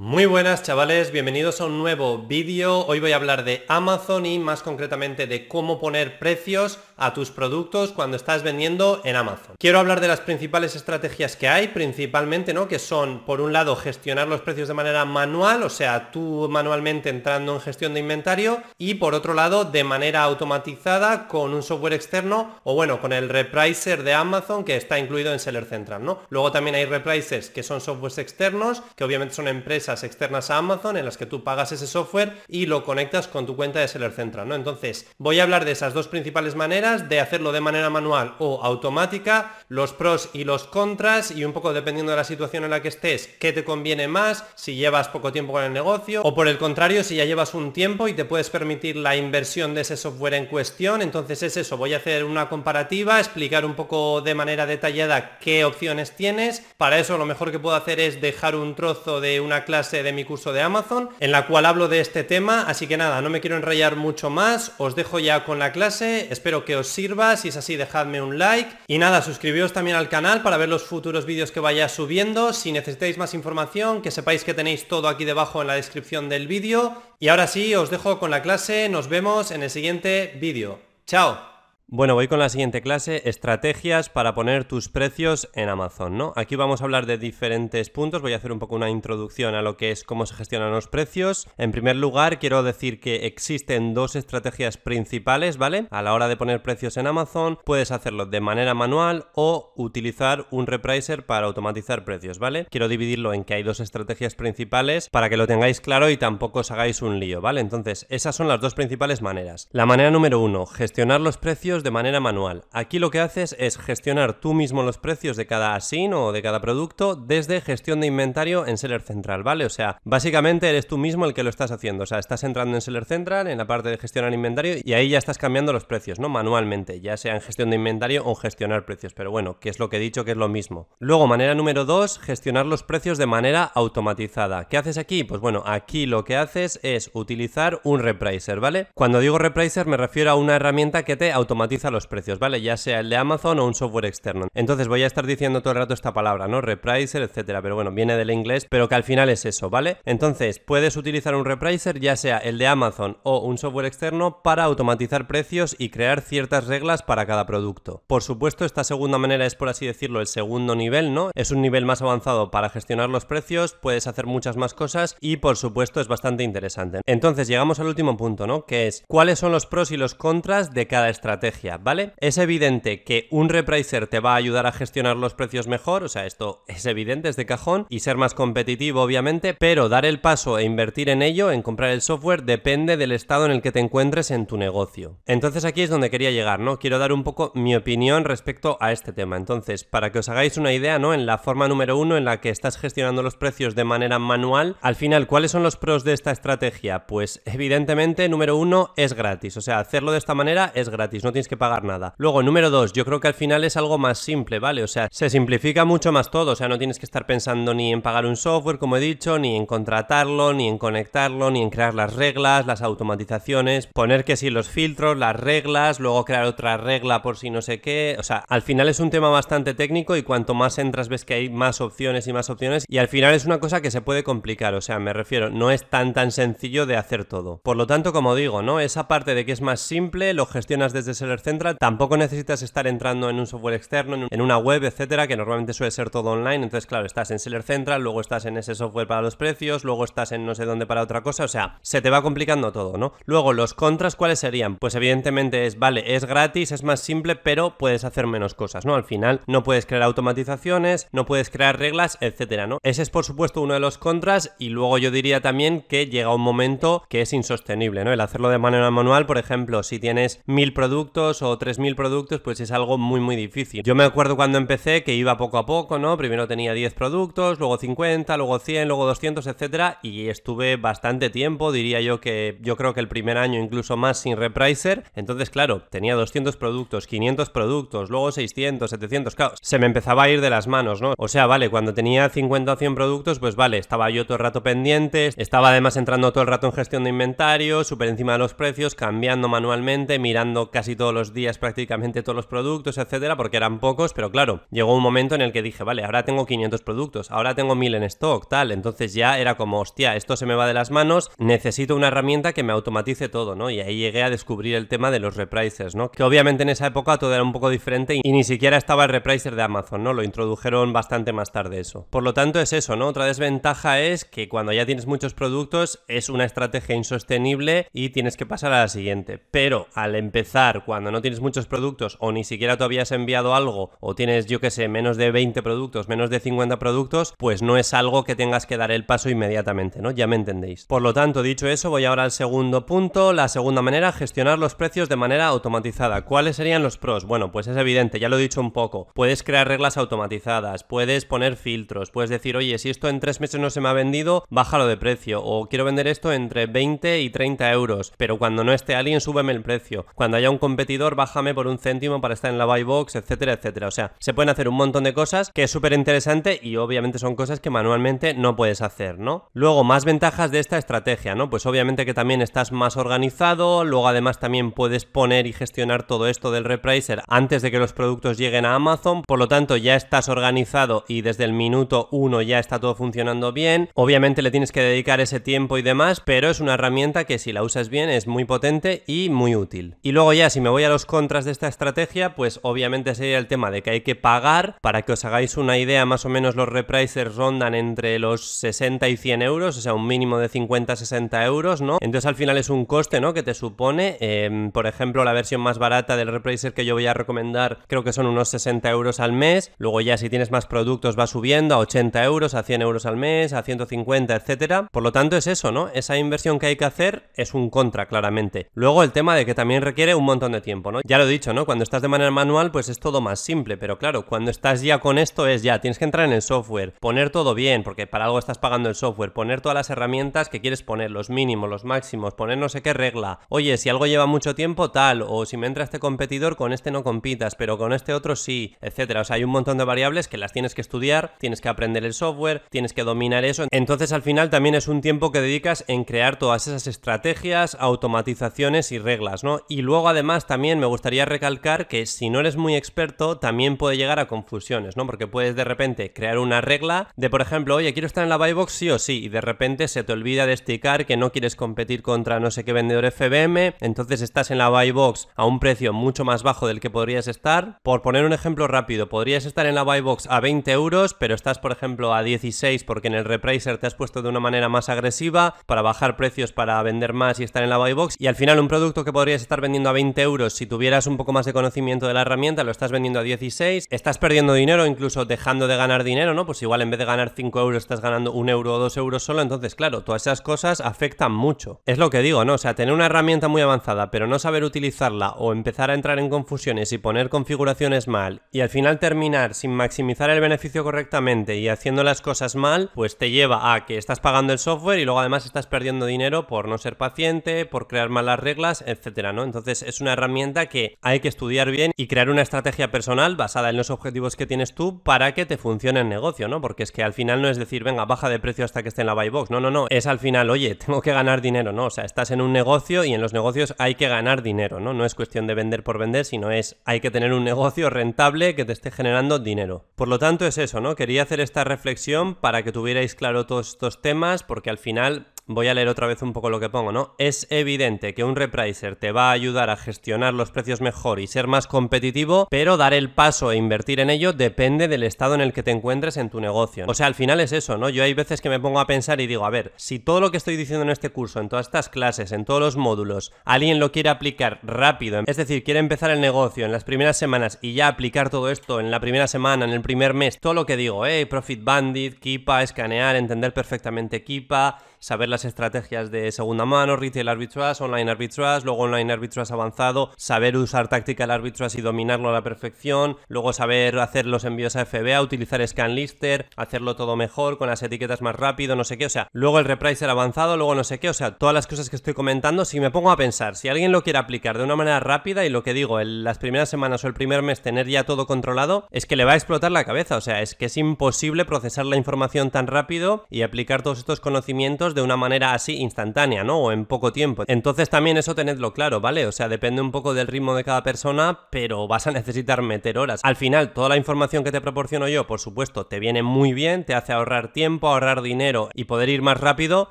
Muy buenas chavales, bienvenidos a un nuevo vídeo. Hoy voy a hablar de Amazon y más concretamente de cómo poner precios a tus productos cuando estás vendiendo en Amazon. Quiero hablar de las principales estrategias que hay, principalmente, ¿no? Que son, por un lado, gestionar los precios de manera manual, o sea, tú manualmente entrando en gestión de inventario y por otro lado, de manera automatizada con un software externo o bueno, con el repricer de Amazon que está incluido en Seller Central, ¿no? Luego también hay reprisers que son softwares externos, que obviamente son empresas externas a Amazon en las que tú pagas ese software y lo conectas con tu cuenta de Seller Central, ¿no? Entonces, voy a hablar de esas dos principales maneras, de hacerlo de manera manual o automática, los pros y los contras y un poco dependiendo de la situación en la que estés, qué te conviene más, si llevas poco tiempo con el negocio o por el contrario, si ya llevas un tiempo y te puedes permitir la inversión de ese software en cuestión, entonces es eso, voy a hacer una comparativa, explicar un poco de manera detallada qué opciones tienes, para eso lo mejor que puedo hacer es dejar un trozo de una clase de mi curso de Amazon en la cual hablo de este tema, así que nada, no me quiero enrollar mucho más, os dejo ya con la clase, espero que os sirva, si es así dejadme un like. Y nada, suscribiros también al canal para ver los futuros vídeos que vaya subiendo, si necesitáis más información, que sepáis que tenéis todo aquí debajo en la descripción del vídeo. Y ahora sí, os dejo con la clase, nos vemos en el siguiente vídeo. ¡Chao! Bueno, voy con la siguiente clase, estrategias para poner tus precios en Amazon, ¿no? Aquí vamos a hablar de diferentes puntos, voy a hacer un poco una introducción a lo que es cómo se gestionan los precios. En primer lugar, quiero decir que existen dos estrategias principales, ¿vale? A la hora de poner precios en Amazon, puedes hacerlo de manera manual o utilizar un repricer para automatizar precios, ¿vale? Quiero dividirlo en que hay dos estrategias principales para que lo tengáis claro y tampoco os hagáis un lío, ¿vale? Entonces, esas son las dos principales maneras. La manera número uno, gestionar los precios de manera manual. Aquí lo que haces es gestionar tú mismo los precios de cada asin o de cada producto desde gestión de inventario en Seller Central, ¿vale? O sea, básicamente eres tú mismo el que lo estás haciendo. O sea, estás entrando en Seller Central, en la parte de gestionar inventario, y ahí ya estás cambiando los precios, ¿no? Manualmente, ya sea en gestión de inventario o gestionar precios. Pero bueno, que es lo que he dicho que es lo mismo. Luego, manera número dos, gestionar los precios de manera automatizada. ¿Qué haces aquí? Pues bueno, aquí lo que haces es utilizar un repricer, ¿vale? Cuando digo repricer me refiero a una herramienta que te automatiza los precios, ¿vale? Ya sea el de Amazon o un software externo. Entonces voy a estar diciendo todo el rato esta palabra, ¿no? Repricer, etcétera, pero bueno, viene del inglés, pero que al final es eso, ¿vale? Entonces puedes utilizar un repricer, ya sea el de Amazon o un software externo, para automatizar precios y crear ciertas reglas para cada producto. Por supuesto, esta segunda manera es, por así decirlo, el segundo nivel, ¿no? Es un nivel más avanzado para gestionar los precios, puedes hacer muchas más cosas y, por supuesto, es bastante interesante. Entonces llegamos al último punto, ¿no? Que es cuáles son los pros y los contras de cada estrategia. ¿Vale? Es evidente que un repricer te va a ayudar a gestionar los precios mejor, o sea, esto es evidente, es de cajón, y ser más competitivo, obviamente, pero dar el paso e invertir en ello, en comprar el software, depende del estado en el que te encuentres en tu negocio. Entonces aquí es donde quería llegar, ¿no? Quiero dar un poco mi opinión respecto a este tema. Entonces, para que os hagáis una idea, ¿no? En la forma número uno en la que estás gestionando los precios de manera manual, al final, ¿cuáles son los pros de esta estrategia? Pues evidentemente, número uno, es gratis. O sea, hacerlo de esta manera es gratis, no tienes que pagar nada. Luego, número dos, yo creo que al final es algo más simple, ¿vale? O sea, se simplifica mucho más todo, o sea, no tienes que estar pensando ni en pagar un software, como he dicho, ni en contratarlo, ni en conectarlo, ni en crear las reglas, las automatizaciones, poner que si los filtros, las reglas, luego crear otra regla por si no sé qué, o sea, al final es un tema bastante técnico y cuanto más entras ves que hay más opciones y más opciones y al final es una cosa que se puede complicar, o sea, me refiero, no es tan tan sencillo de hacer todo. Por lo tanto, como digo, ¿no? Esa parte de que es más simple, lo gestionas desde Central, tampoco necesitas estar entrando en un software externo, en una web, etcétera, que normalmente suele ser todo online. Entonces, claro, estás en Seller Central, luego estás en ese software para los precios, luego estás en no sé dónde para otra cosa. O sea, se te va complicando todo, ¿no? Luego, los contras, ¿cuáles serían? Pues evidentemente es, vale, es gratis, es más simple, pero puedes hacer menos cosas, ¿no? Al final, no puedes crear automatizaciones, no puedes crear reglas, etcétera, ¿no? Ese es, por supuesto, uno de los contras. Y luego yo diría también que llega un momento que es insostenible, ¿no? El hacerlo de manera manual, por ejemplo, si tienes mil productos o 3.000 productos, pues es algo muy muy difícil. Yo me acuerdo cuando empecé que iba poco a poco, ¿no? Primero tenía 10 productos, luego 50, luego 100, luego 200, etcétera, y estuve bastante tiempo, diría yo que yo creo que el primer año incluso más sin repricer. Entonces, claro, tenía 200 productos, 500 productos, luego 600, 700, claro, se me empezaba a ir de las manos, ¿no? O sea, vale, cuando tenía 50 o 100 productos, pues vale, estaba yo todo el rato pendiente, estaba además entrando todo el rato en gestión de inventario, súper encima de los precios, cambiando manualmente, mirando casi todo todos los días prácticamente todos los productos, etcétera, porque eran pocos, pero claro, llegó un momento en el que dije, vale, ahora tengo 500 productos, ahora tengo 1000 en stock, tal, entonces ya era como, hostia, esto se me va de las manos, necesito una herramienta que me automatice todo, ¿no? Y ahí llegué a descubrir el tema de los repricers, ¿no? Que obviamente en esa época todo era un poco diferente y ni siquiera estaba el repricer de Amazon, ¿no? Lo introdujeron bastante más tarde eso. Por lo tanto es eso, ¿no? Otra desventaja es que cuando ya tienes muchos productos es una estrategia insostenible y tienes que pasar a la siguiente. Pero al empezar, cuando no tienes muchos productos o ni siquiera todavía has enviado algo o tienes, yo que sé, menos de 20 productos, menos de 50 productos, pues no es algo que tengas que dar el paso inmediatamente, ¿no? Ya me entendéis. Por lo tanto, dicho eso, voy ahora al segundo punto, la segunda manera, gestionar los precios de manera automatizada. ¿Cuáles serían los pros? Bueno, pues es evidente, ya lo he dicho un poco. Puedes crear reglas automatizadas, puedes poner filtros, puedes decir, oye, si esto en tres meses no se me ha vendido, bájalo de precio, o quiero vender esto entre 20 y 30 euros, pero cuando no esté alguien, súbeme el precio. Cuando haya un competidor, bájame por un céntimo para estar en la buy box, etcétera, etcétera. O sea, se pueden hacer un montón de cosas que es súper interesante y obviamente son cosas que manualmente no puedes hacer, ¿no? Luego, más ventajas de esta estrategia, ¿no? Pues obviamente que también estás más organizado, luego además también puedes poner y gestionar todo esto del repricer antes de que los productos lleguen a Amazon, por lo tanto ya estás organizado y desde el minuto uno ya está todo funcionando bien. Obviamente le tienes que dedicar ese tiempo y demás, pero es una herramienta que si la usas bien es muy potente y muy útil. Y luego ya si me voy a los contras de esta estrategia, pues obviamente sería el tema de que hay que pagar. Para que os hagáis una idea, más o menos los reprisers rondan entre los 60 y 100 euros, o sea, un mínimo de 50-60 euros, ¿no? Entonces al final es un coste, ¿no? Que te supone, em, por ejemplo, la versión más barata del repriser que yo voy a recomendar, creo que son unos 60 euros al mes. Luego ya si tienes más productos va subiendo a 80 euros, a 100 euros al mes, a 150, etcétera. Por lo tanto es eso, ¿no? Esa inversión que hay que hacer es un contra, claramente. Luego el tema de que también requiere un montón de tiempo, ¿no? Ya lo he dicho, ¿no? Cuando estás de manera manual, pues es todo más simple, pero claro, cuando estás ya con esto es ya, tienes que entrar en el software, poner todo bien, porque para algo estás pagando el software, poner todas las herramientas que quieres poner, los mínimos, los máximos, poner no sé qué regla. Oye, si algo lleva mucho tiempo, tal, o si me entra este competidor, con este no compitas, pero con este otro sí, etcétera. O sea, hay un montón de variables que las tienes que estudiar, tienes que aprender el software, tienes que dominar eso. Entonces, al final también es un tiempo que dedicas en crear todas esas estrategias, automatizaciones y reglas, ¿no? Y luego, además, también me gustaría recalcar que si no eres muy experto, también puede llegar a confusiones, ¿no? Porque puedes de repente crear una regla de, por ejemplo, oye, quiero estar en la buy box sí o sí, y de repente se te olvida de esticar que no quieres competir contra no sé qué vendedor FBM, entonces estás en la buy box a un precio mucho más bajo del que podrías estar. Por poner un ejemplo rápido, podrías estar en la buy box a 20 euros, pero estás, por ejemplo, a 16 porque en el repricer te has puesto de una manera más agresiva para bajar precios para vender más y estar en la buy box. Y al final, un producto que podrías estar vendiendo a 20 euros, si tuvieras un poco más de conocimiento de la herramienta, lo estás vendiendo a 16, estás perdiendo dinero, incluso dejando de ganar dinero, ¿no? Pues igual en vez de ganar 5 euros, estás ganando 1 euro o 2 euros solo. Entonces, claro, todas esas cosas afectan mucho. Es lo que digo, ¿no? O sea, tener una herramienta muy avanzada, pero no saber utilizarla o empezar a entrar en confusiones y poner configuraciones mal y al final terminar sin maximizar el beneficio correctamente y haciendo las cosas mal, pues te lleva a que estás pagando el software y luego además estás perdiendo dinero por no ser paciente, por crear malas reglas, etcétera, ¿no? Entonces es una herramienta que hay que estudiar bien y crear una estrategia personal basada en los objetivos que tienes tú para que te funcione el negocio, ¿no? Porque es que al final no es decir, venga, baja de precio hasta que esté en la buy box. No, no, no. Es al final, oye, tengo que ganar dinero, ¿no? O sea, estás en un negocio y en los negocios hay que ganar dinero, ¿no? No es cuestión de vender por vender, sino es hay que tener un negocio rentable que te esté generando dinero. Por lo tanto, es eso, ¿no? Quería hacer esta reflexión para que tuvierais claro todos estos temas, porque al final Voy a leer otra vez un poco lo que pongo, ¿no? Es evidente que un repricer te va a ayudar a gestionar los precios mejor y ser más competitivo, pero dar el paso e invertir en ello depende del estado en el que te encuentres en tu negocio. O sea, al final es eso, ¿no? Yo hay veces que me pongo a pensar y digo, a ver, si todo lo que estoy diciendo en este curso, en todas estas clases, en todos los módulos, alguien lo quiere aplicar rápido, es decir, quiere empezar el negocio en las primeras semanas y ya aplicar todo esto en la primera semana, en el primer mes, todo lo que digo, eh, Profit Bandit, Kipa, escanear, entender perfectamente Kipa, saber las estrategias de segunda mano, retail arbitrage, online arbitrage, luego online arbitrage avanzado, saber usar tactical arbitrage y dominarlo a la perfección, luego saber hacer los envíos a FBA, utilizar ScanLister, hacerlo todo mejor, con las etiquetas más rápido, no sé qué, o sea, luego el repricer avanzado, luego no sé qué, o sea, todas las cosas que estoy comentando, si me pongo a pensar, si alguien lo quiere aplicar de una manera rápida y lo que digo, en las primeras semanas o el primer mes tener ya todo controlado, es que le va a explotar la cabeza, o sea, es que es imposible procesar la información tan rápido y aplicar todos estos conocimientos de una manera así instantánea, ¿no? O en poco tiempo. Entonces también eso tenedlo claro, ¿vale? O sea, depende un poco del ritmo de cada persona, pero vas a necesitar meter horas. Al final, toda la información que te proporciono yo, por supuesto, te viene muy bien, te hace ahorrar tiempo, ahorrar dinero y poder ir más rápido,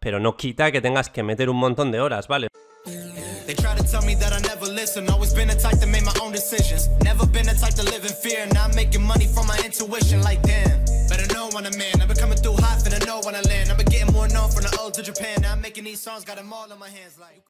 pero no quita que tengas que meter un montón de horas, ¿vale? I know when I'm in. More known from the old to Japan. Now I'm making these songs, got them all in my hands. Like.